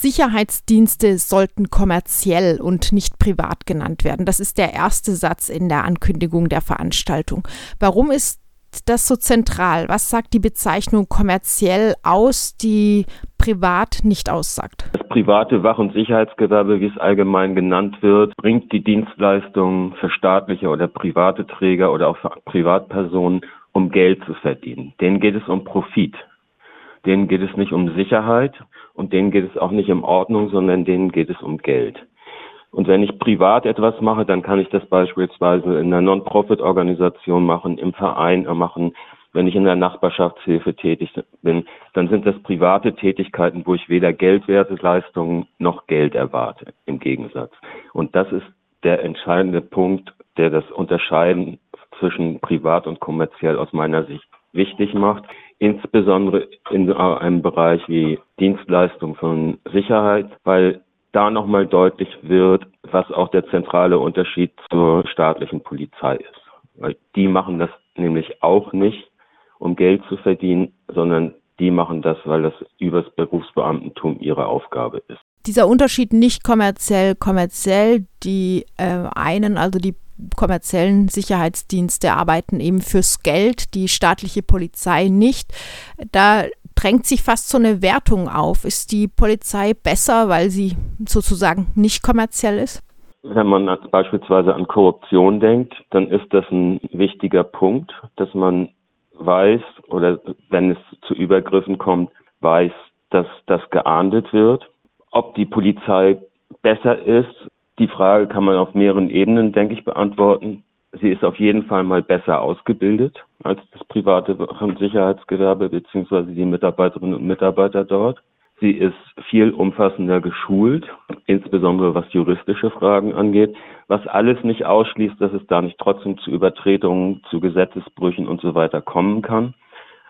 Sicherheitsdienste sollten kommerziell und nicht privat genannt werden. Das ist der erste Satz in der Ankündigung der Veranstaltung. Warum ist das so zentral? Was sagt die Bezeichnung kommerziell aus, die privat nicht aussagt? Das private Wach- und Sicherheitsgewerbe, wie es allgemein genannt wird, bringt die Dienstleistungen für staatliche oder private Träger oder auch für Privatpersonen, um Geld zu verdienen. Denen geht es um Profit. Denen geht es nicht um Sicherheit und denen geht es auch nicht um Ordnung, sondern denen geht es um Geld. Und wenn ich privat etwas mache, dann kann ich das beispielsweise in einer Non-Profit-Organisation machen, im Verein machen. Wenn ich in der Nachbarschaftshilfe tätig bin, dann sind das private Tätigkeiten, wo ich weder Geldwerteleistungen noch Geld erwarte, im Gegensatz. Und das ist der entscheidende Punkt, der das Unterscheiden zwischen privat und kommerziell aus meiner Sicht wichtig macht, insbesondere in einem Bereich wie Dienstleistung von Sicherheit, weil da nochmal deutlich wird, was auch der zentrale Unterschied zur staatlichen Polizei ist. Weil die machen das nämlich auch nicht, um Geld zu verdienen, sondern die machen das, weil das übers Berufsbeamtentum ihre Aufgabe ist. Dieser Unterschied nicht kommerziell, kommerziell, die äh, einen, also die kommerziellen Sicherheitsdienste arbeiten eben fürs Geld, die staatliche Polizei nicht. Da drängt sich fast so eine Wertung auf. Ist die Polizei besser, weil sie sozusagen nicht kommerziell ist? Wenn man beispielsweise an Korruption denkt, dann ist das ein wichtiger Punkt, dass man weiß oder wenn es zu Übergriffen kommt, weiß, dass das geahndet wird. Ob die Polizei besser ist, die Frage kann man auf mehreren Ebenen, denke ich, beantworten. Sie ist auf jeden Fall mal besser ausgebildet als das private Sicherheitsgewerbe beziehungsweise die Mitarbeiterinnen und Mitarbeiter dort. Sie ist viel umfassender geschult, insbesondere was juristische Fragen angeht, was alles nicht ausschließt, dass es da nicht trotzdem zu Übertretungen, zu Gesetzesbrüchen und so weiter kommen kann.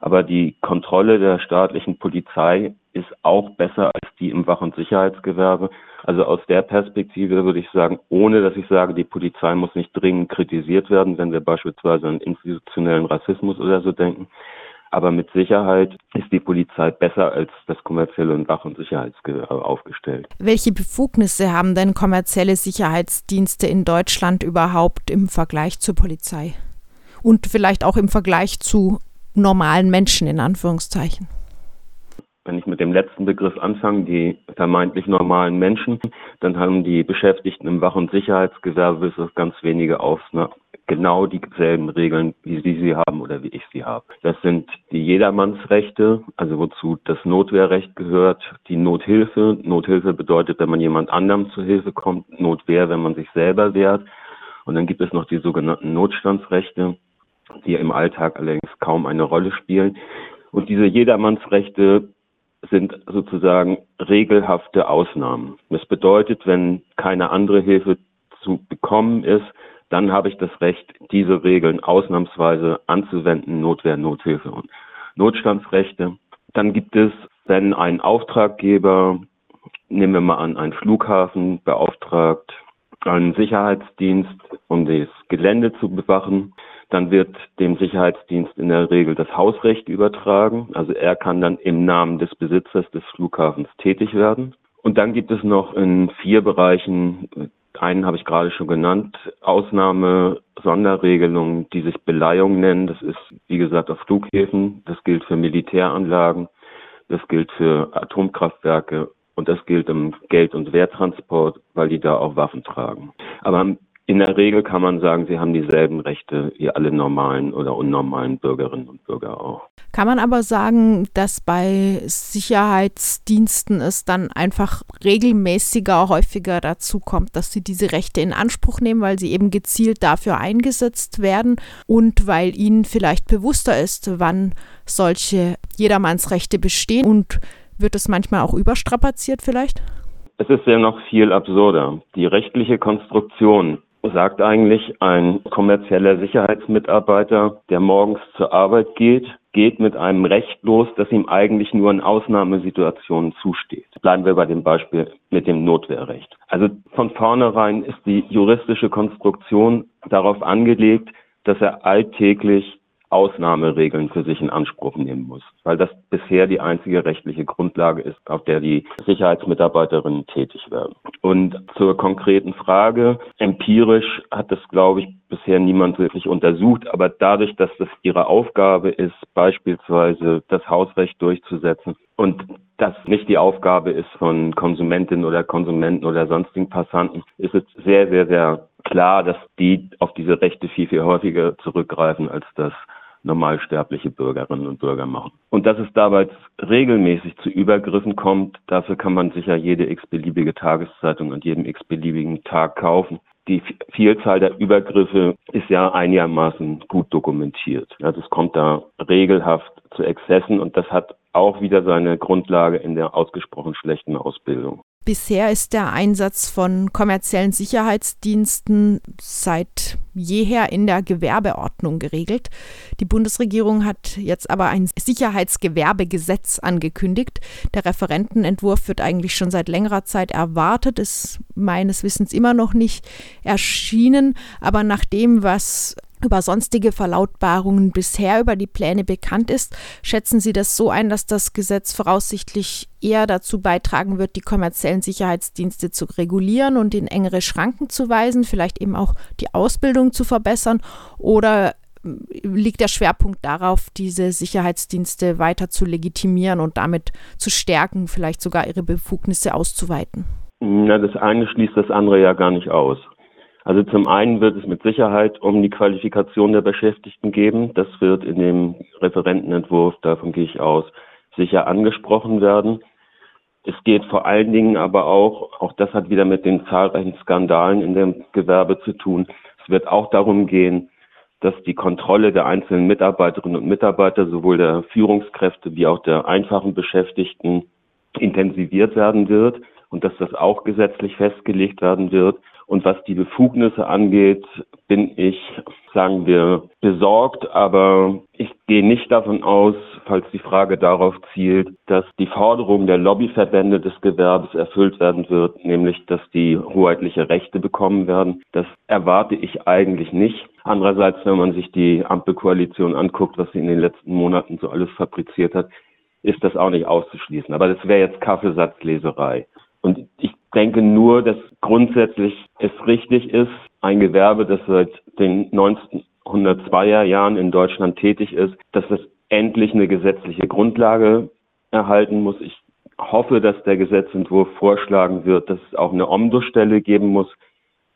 Aber die Kontrolle der staatlichen Polizei ist auch besser als die im Wach- und Sicherheitsgewerbe. Also aus der Perspektive würde ich sagen, ohne dass ich sage, die Polizei muss nicht dringend kritisiert werden, wenn wir beispielsweise an institutionellen Rassismus oder so denken. Aber mit Sicherheit ist die Polizei besser als das kommerzielle und Wach- und Sicherheitsgewerbe aufgestellt. Welche Befugnisse haben denn kommerzielle Sicherheitsdienste in Deutschland überhaupt im Vergleich zur Polizei? Und vielleicht auch im Vergleich zu normalen Menschen in Anführungszeichen? Wenn ich mit dem letzten Begriff anfange, die vermeintlich normalen Menschen, dann haben die Beschäftigten im Wach- und Sicherheitsgewerbe bis auf ganz wenige Ausnahmen genau dieselben Regeln, wie Sie sie haben oder wie ich sie habe. Das sind die Jedermannsrechte, also wozu das Notwehrrecht gehört, die Nothilfe. Nothilfe bedeutet, wenn man jemand anderem zu Hilfe kommt, Notwehr, wenn man sich selber wehrt. Und dann gibt es noch die sogenannten Notstandsrechte, die im Alltag allerdings kaum eine Rolle spielen. Und diese Jedermannsrechte sind sozusagen regelhafte Ausnahmen. Das bedeutet, wenn keine andere Hilfe zu bekommen ist, dann habe ich das Recht, diese Regeln ausnahmsweise anzuwenden, Notwehr, Nothilfe und Notstandsrechte. Dann gibt es, wenn ein Auftraggeber, nehmen wir mal an, einen Flughafen beauftragt, einen Sicherheitsdienst, um das Gelände zu bewachen, dann wird dem Sicherheitsdienst in der Regel das Hausrecht übertragen. Also er kann dann im Namen des Besitzers des Flughafens tätig werden. Und dann gibt es noch in vier Bereichen, einen habe ich gerade schon genannt, Ausnahme, Sonderregelungen, die sich Beleihung nennen. Das ist, wie gesagt, auf Flughäfen. Das gilt für Militäranlagen. Das gilt für Atomkraftwerke und das gilt im Geld- und Wehrtransport, weil die da auch Waffen tragen. Aber in der Regel kann man sagen, sie haben dieselben Rechte wie alle normalen oder unnormalen Bürgerinnen und Bürger auch. Kann man aber sagen, dass bei Sicherheitsdiensten es dann einfach regelmäßiger, häufiger dazu kommt, dass sie diese Rechte in Anspruch nehmen, weil sie eben gezielt dafür eingesetzt werden und weil ihnen vielleicht bewusster ist, wann solche Jedermannsrechte bestehen und wird es manchmal auch überstrapaziert vielleicht? Es ist ja noch viel absurder. Die rechtliche Konstruktion sagt eigentlich, ein kommerzieller Sicherheitsmitarbeiter, der morgens zur Arbeit geht, geht mit einem Recht los, das ihm eigentlich nur in Ausnahmesituationen zusteht. Bleiben wir bei dem Beispiel mit dem Notwehrrecht. Also von vornherein ist die juristische Konstruktion darauf angelegt, dass er alltäglich Ausnahmeregeln für sich in Anspruch nehmen muss, weil das bisher die einzige rechtliche Grundlage ist, auf der die Sicherheitsmitarbeiterinnen tätig werden. Und zur konkreten Frage, empirisch hat das, glaube ich, bisher niemand wirklich untersucht, aber dadurch, dass das ihre Aufgabe ist, beispielsweise das Hausrecht durchzusetzen und das nicht die Aufgabe ist von Konsumentinnen oder Konsumenten oder sonstigen Passanten, ist es sehr, sehr, sehr klar, dass die auf diese Rechte viel, viel häufiger zurückgreifen, als das normalsterbliche Bürgerinnen und Bürger machen. Und dass es dabei regelmäßig zu Übergriffen kommt, dafür kann man sicher jede x-beliebige Tageszeitung an jedem x-beliebigen Tag kaufen. Die Vielzahl der Übergriffe ist ja einigermaßen gut dokumentiert. Also es kommt da regelhaft zu Exzessen und das hat auch wieder seine Grundlage in der ausgesprochen schlechten Ausbildung. Bisher ist der Einsatz von kommerziellen Sicherheitsdiensten seit jeher in der Gewerbeordnung geregelt. Die Bundesregierung hat jetzt aber ein Sicherheitsgewerbegesetz angekündigt. Der Referentenentwurf wird eigentlich schon seit längerer Zeit erwartet, ist meines Wissens immer noch nicht erschienen. Aber nach dem, was über sonstige Verlautbarungen bisher über die Pläne bekannt ist, schätzen Sie das so ein, dass das Gesetz voraussichtlich eher dazu beitragen wird, die kommerziellen Sicherheitsdienste zu regulieren und in engere Schranken zu weisen, vielleicht eben auch die Ausbildung zu verbessern? Oder hm, liegt der Schwerpunkt darauf, diese Sicherheitsdienste weiter zu legitimieren und damit zu stärken, vielleicht sogar ihre Befugnisse auszuweiten? Na, das eine schließt das andere ja gar nicht aus. Also zum einen wird es mit Sicherheit um die Qualifikation der Beschäftigten geben. Das wird in dem Referentenentwurf, davon gehe ich aus, sicher angesprochen werden. Es geht vor allen Dingen aber auch, auch das hat wieder mit den zahlreichen Skandalen in dem Gewerbe zu tun. Es wird auch darum gehen, dass die Kontrolle der einzelnen Mitarbeiterinnen und Mitarbeiter, sowohl der Führungskräfte wie auch der einfachen Beschäftigten, intensiviert werden wird und dass das auch gesetzlich festgelegt werden wird. Und was die Befugnisse angeht, bin ich, sagen wir, besorgt, aber ich gehe nicht davon aus, falls die Frage darauf zielt, dass die Forderung der Lobbyverbände des Gewerbes erfüllt werden wird, nämlich dass die hoheitliche Rechte bekommen werden. Das erwarte ich eigentlich nicht. Andererseits, wenn man sich die Ampelkoalition anguckt, was sie in den letzten Monaten so alles fabriziert hat, ist das auch nicht auszuschließen. Aber das wäre jetzt Kaffeesatzleserei. Und denke nur, dass grundsätzlich es richtig ist, ein Gewerbe, das seit den 1902er Jahren in Deutschland tätig ist, dass es endlich eine gesetzliche Grundlage erhalten muss. Ich hoffe, dass der Gesetzentwurf vorschlagen wird, dass es auch eine Ombudsstelle geben muss,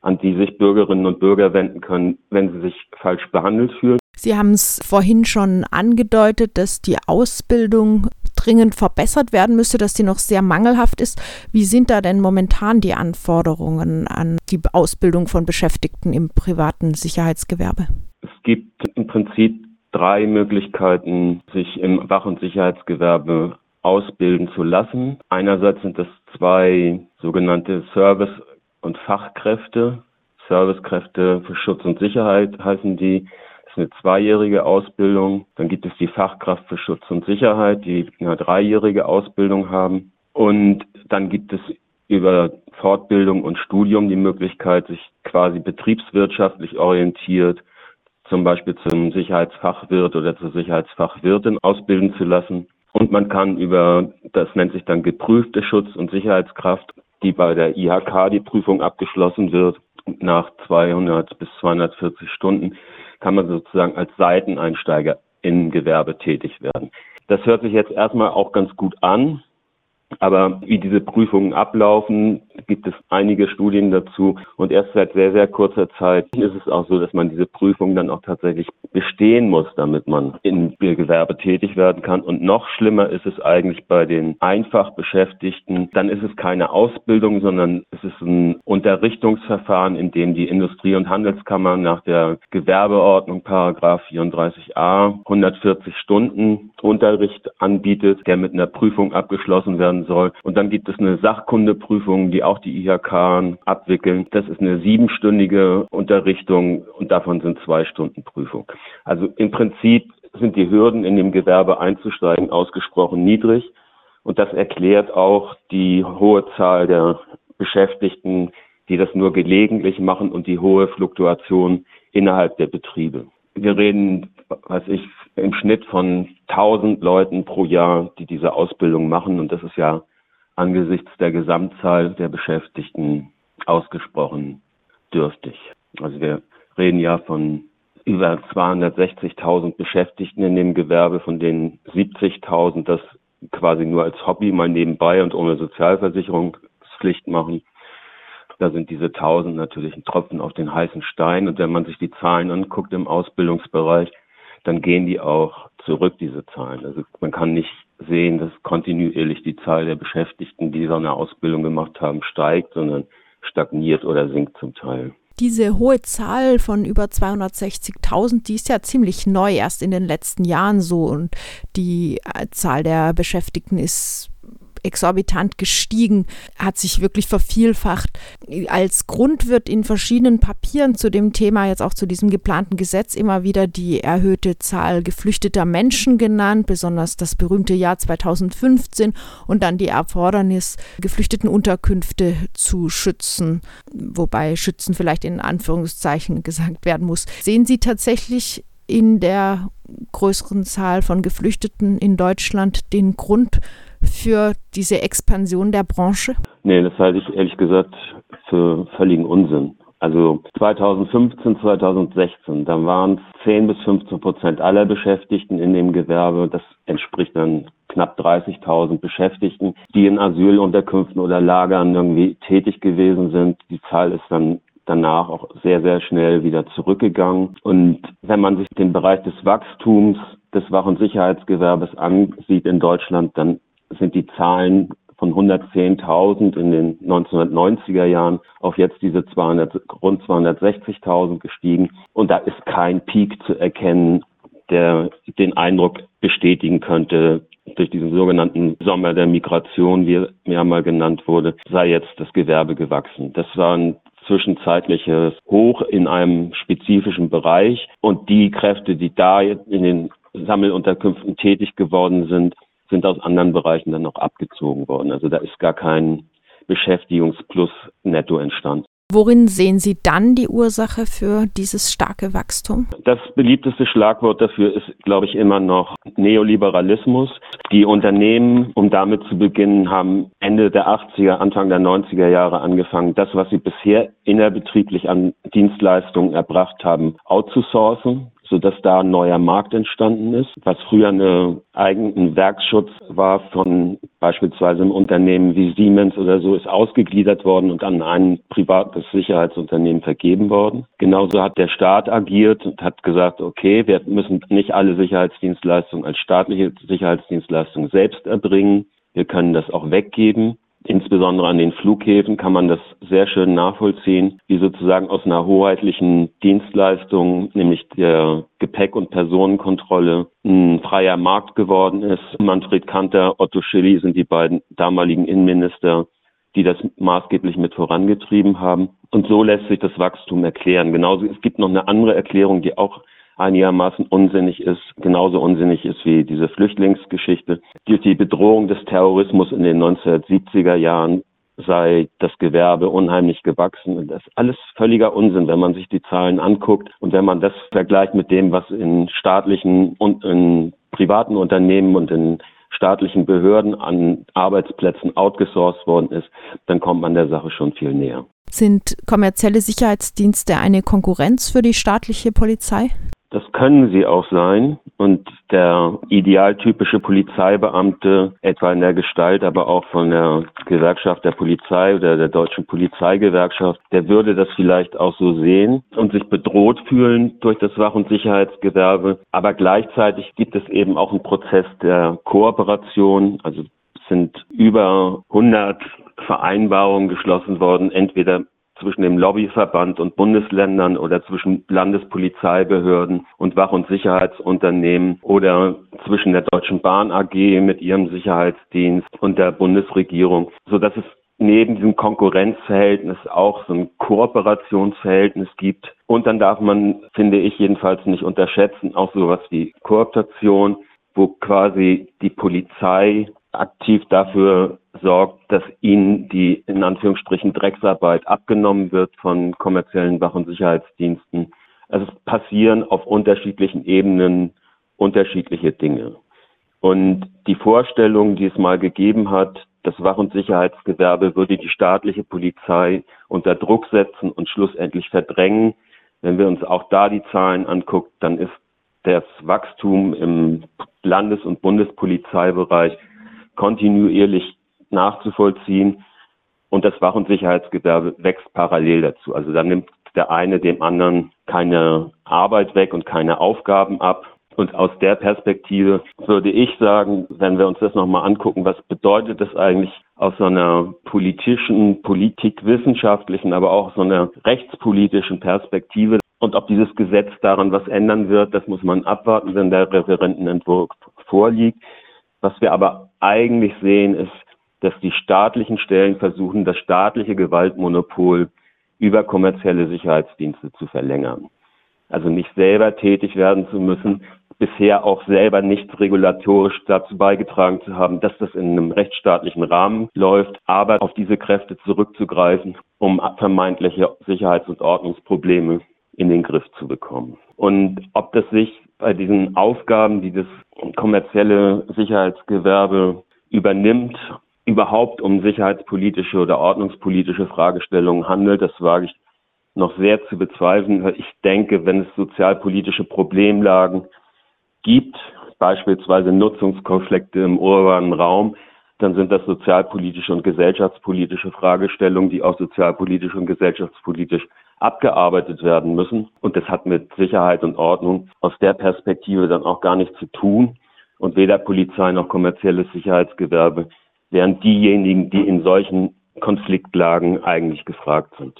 an die sich Bürgerinnen und Bürger wenden können, wenn sie sich falsch behandelt fühlen. Sie haben es vorhin schon angedeutet, dass die Ausbildung dringend verbessert werden müsste, dass die noch sehr mangelhaft ist. Wie sind da denn momentan die Anforderungen an die Ausbildung von Beschäftigten im privaten Sicherheitsgewerbe? Es gibt im Prinzip drei Möglichkeiten, sich im Wach- und Sicherheitsgewerbe ausbilden zu lassen. Einerseits sind das zwei sogenannte Service- und Fachkräfte. Servicekräfte für Schutz und Sicherheit heißen die ist eine zweijährige Ausbildung. Dann gibt es die Fachkraft für Schutz und Sicherheit, die eine dreijährige Ausbildung haben. Und dann gibt es über Fortbildung und Studium die Möglichkeit, sich quasi betriebswirtschaftlich orientiert, zum Beispiel zum Sicherheitsfachwirt oder zur Sicherheitsfachwirtin ausbilden zu lassen. Und man kann über, das nennt sich dann geprüfte Schutz- und Sicherheitskraft, die bei der IHK die Prüfung abgeschlossen wird, nach 200 bis 240 Stunden, kann man sozusagen als Seiteneinsteiger in Gewerbe tätig werden. Das hört sich jetzt erstmal auch ganz gut an. Aber wie diese Prüfungen ablaufen, gibt es einige Studien dazu. Und erst seit sehr, sehr kurzer Zeit ist es auch so, dass man diese Prüfungen dann auch tatsächlich bestehen muss, damit man im Gewerbe tätig werden kann. Und noch schlimmer ist es eigentlich bei den einfach Beschäftigten. Dann ist es keine Ausbildung, sondern es ist ein Unterrichtungsverfahren, in dem die Industrie- und Handelskammer nach der Gewerbeordnung Paragraph 34a 140 Stunden Unterricht anbietet, der mit einer Prüfung abgeschlossen werden soll. Und dann gibt es eine Sachkundeprüfung, die auch die IHK abwickeln. Das ist eine siebenstündige Unterrichtung und davon sind zwei Stunden Prüfung. Also im Prinzip sind die Hürden in dem Gewerbe einzusteigen ausgesprochen niedrig. Und das erklärt auch die hohe Zahl der Beschäftigten, die das nur gelegentlich machen und die hohe Fluktuation innerhalb der Betriebe. wir reden, weiß ich, im Schnitt von 1000 Leuten pro Jahr, die diese Ausbildung machen. Und das ist ja angesichts der Gesamtzahl der Beschäftigten ausgesprochen dürftig. Also wir reden ja von über 260.000 Beschäftigten in dem Gewerbe, von denen 70.000 das quasi nur als Hobby mal nebenbei und ohne Sozialversicherungspflicht machen. Da sind diese 1000 natürlich ein Tropfen auf den heißen Stein. Und wenn man sich die Zahlen anguckt im Ausbildungsbereich, dann gehen die auch zurück, diese Zahlen. Also man kann nicht sehen, dass kontinuierlich die Zahl der Beschäftigten, die so eine Ausbildung gemacht haben, steigt, sondern stagniert oder sinkt zum Teil. Diese hohe Zahl von über 260.000, die ist ja ziemlich neu, erst in den letzten Jahren so. Und die äh, Zahl der Beschäftigten ist exorbitant gestiegen, hat sich wirklich vervielfacht. Als Grund wird in verschiedenen Papieren zu dem Thema, jetzt auch zu diesem geplanten Gesetz, immer wieder die erhöhte Zahl geflüchteter Menschen genannt, besonders das berühmte Jahr 2015 und dann die Erfordernis, Geflüchtetenunterkünfte zu schützen, wobei schützen vielleicht in Anführungszeichen gesagt werden muss. Sehen Sie tatsächlich in der größeren Zahl von Geflüchteten in Deutschland den Grund für diese Expansion der Branche? Nee, das halte ich ehrlich gesagt für völligen Unsinn. Also 2015, 2016, da waren es 10 bis 15 Prozent aller Beschäftigten in dem Gewerbe. Das entspricht dann knapp 30.000 Beschäftigten, die in Asylunterkünften oder Lagern irgendwie tätig gewesen sind. Die Zahl ist dann danach auch sehr, sehr schnell wieder zurückgegangen. Und wenn man sich den Bereich des Wachstums des Wach- und Sicherheitsgewerbes ansieht in Deutschland, dann sind die Zahlen von 110.000 in den 1990er Jahren auf jetzt diese 200, rund 260.000 gestiegen. Und da ist kein Peak zu erkennen, der den Eindruck bestätigen könnte, durch diesen sogenannten Sommer der Migration, wie er mehrmal genannt wurde, sei jetzt das Gewerbe gewachsen. Das war ein zwischenzeitliches Hoch in einem spezifischen Bereich und die Kräfte, die da in den Sammelunterkünften tätig geworden sind, sind aus anderen Bereichen dann noch abgezogen worden. Also da ist gar kein Beschäftigungsplus netto entstanden. Worin sehen Sie dann die Ursache für dieses starke Wachstum? Das beliebteste Schlagwort dafür ist, glaube ich, immer noch Neoliberalismus. Die Unternehmen, um damit zu beginnen, haben Ende der 80er, Anfang der 90er Jahre angefangen, das, was sie bisher innerbetrieblich an Dienstleistungen erbracht haben, outzusourcen sodass da ein neuer Markt entstanden ist, was früher eine eigenen Werkschutz war von beispielsweise einem Unternehmen wie Siemens oder so, ist ausgegliedert worden und an ein privates Sicherheitsunternehmen vergeben worden. Genauso hat der Staat agiert und hat gesagt, okay, wir müssen nicht alle Sicherheitsdienstleistungen als staatliche Sicherheitsdienstleistungen selbst erbringen. Wir können das auch weggeben. Insbesondere an den Flughäfen kann man das sehr schön nachvollziehen, wie sozusagen aus einer hoheitlichen Dienstleistung, nämlich der Gepäck- und Personenkontrolle, ein freier Markt geworden ist. Manfred Kanter, Otto Schilly sind die beiden damaligen Innenminister, die das maßgeblich mit vorangetrieben haben. Und so lässt sich das Wachstum erklären. Genauso, es gibt noch eine andere Erklärung, die auch einigermaßen unsinnig ist, genauso unsinnig ist wie diese Flüchtlingsgeschichte. Durch die Bedrohung des Terrorismus in den 1970er Jahren sei das Gewerbe unheimlich gewachsen. Das ist alles völliger Unsinn, wenn man sich die Zahlen anguckt und wenn man das vergleicht mit dem, was in staatlichen und in privaten Unternehmen und in staatlichen Behörden an Arbeitsplätzen outgesourced worden ist, dann kommt man der Sache schon viel näher. Sind kommerzielle Sicherheitsdienste eine Konkurrenz für die staatliche Polizei? Das können sie auch sein. Und der idealtypische Polizeibeamte, etwa in der Gestalt, aber auch von der Gewerkschaft der Polizei oder der deutschen Polizeigewerkschaft, der würde das vielleicht auch so sehen und sich bedroht fühlen durch das Wach- und Sicherheitsgewerbe. Aber gleichzeitig gibt es eben auch einen Prozess der Kooperation. Also sind über 100 Vereinbarungen geschlossen worden, entweder zwischen dem Lobbyverband und Bundesländern oder zwischen Landespolizeibehörden und Wach- und Sicherheitsunternehmen oder zwischen der Deutschen Bahn AG mit ihrem Sicherheitsdienst und der Bundesregierung, so dass es neben diesem Konkurrenzverhältnis auch so ein Kooperationsverhältnis gibt. Und dann darf man, finde ich jedenfalls nicht unterschätzen, auch sowas wie Kooptation, wo quasi die Polizei aktiv dafür sorgt, dass ihnen die in Anführungsstrichen Drecksarbeit abgenommen wird von kommerziellen Wach- und Sicherheitsdiensten Also es passieren auf unterschiedlichen Ebenen unterschiedliche Dinge. Und die Vorstellung, die es mal gegeben hat, das Wach- und Sicherheitsgewerbe würde die staatliche Polizei unter Druck setzen und schlussendlich verdrängen. Wenn wir uns auch da die Zahlen angucken, dann ist das Wachstum im Landes- und Bundespolizeibereich kontinuierlich nachzuvollziehen. Und das Wach- und Sicherheitsgewerbe wächst parallel dazu. Also da nimmt der eine dem anderen keine Arbeit weg und keine Aufgaben ab. Und aus der Perspektive würde ich sagen, wenn wir uns das nochmal angucken, was bedeutet das eigentlich aus so einer politischen, politikwissenschaftlichen, aber auch so einer rechtspolitischen Perspektive. Und ob dieses Gesetz daran was ändern wird, das muss man abwarten, wenn der Referentenentwurf vorliegt. Was wir aber eigentlich sehen, ist, dass die staatlichen Stellen versuchen, das staatliche Gewaltmonopol über kommerzielle Sicherheitsdienste zu verlängern. Also nicht selber tätig werden zu müssen, bisher auch selber nichts regulatorisch dazu beigetragen zu haben, dass das in einem rechtsstaatlichen Rahmen läuft, aber auf diese Kräfte zurückzugreifen, um vermeintliche Sicherheits- und Ordnungsprobleme in den Griff zu bekommen. Und ob das sich bei diesen Aufgaben, die das kommerzielle Sicherheitsgewerbe übernimmt, überhaupt um sicherheitspolitische oder ordnungspolitische Fragestellungen handelt, das wage ich noch sehr zu bezweifeln. Ich denke, wenn es sozialpolitische Problemlagen gibt, beispielsweise Nutzungskonflikte im urbanen Raum, dann sind das sozialpolitische und gesellschaftspolitische Fragestellungen, die auch sozialpolitisch und gesellschaftspolitisch abgearbeitet werden müssen. Und das hat mit Sicherheit und Ordnung aus der Perspektive dann auch gar nichts zu tun. Und weder Polizei noch kommerzielles Sicherheitsgewerbe wären diejenigen, die in solchen Konfliktlagen eigentlich gefragt sind.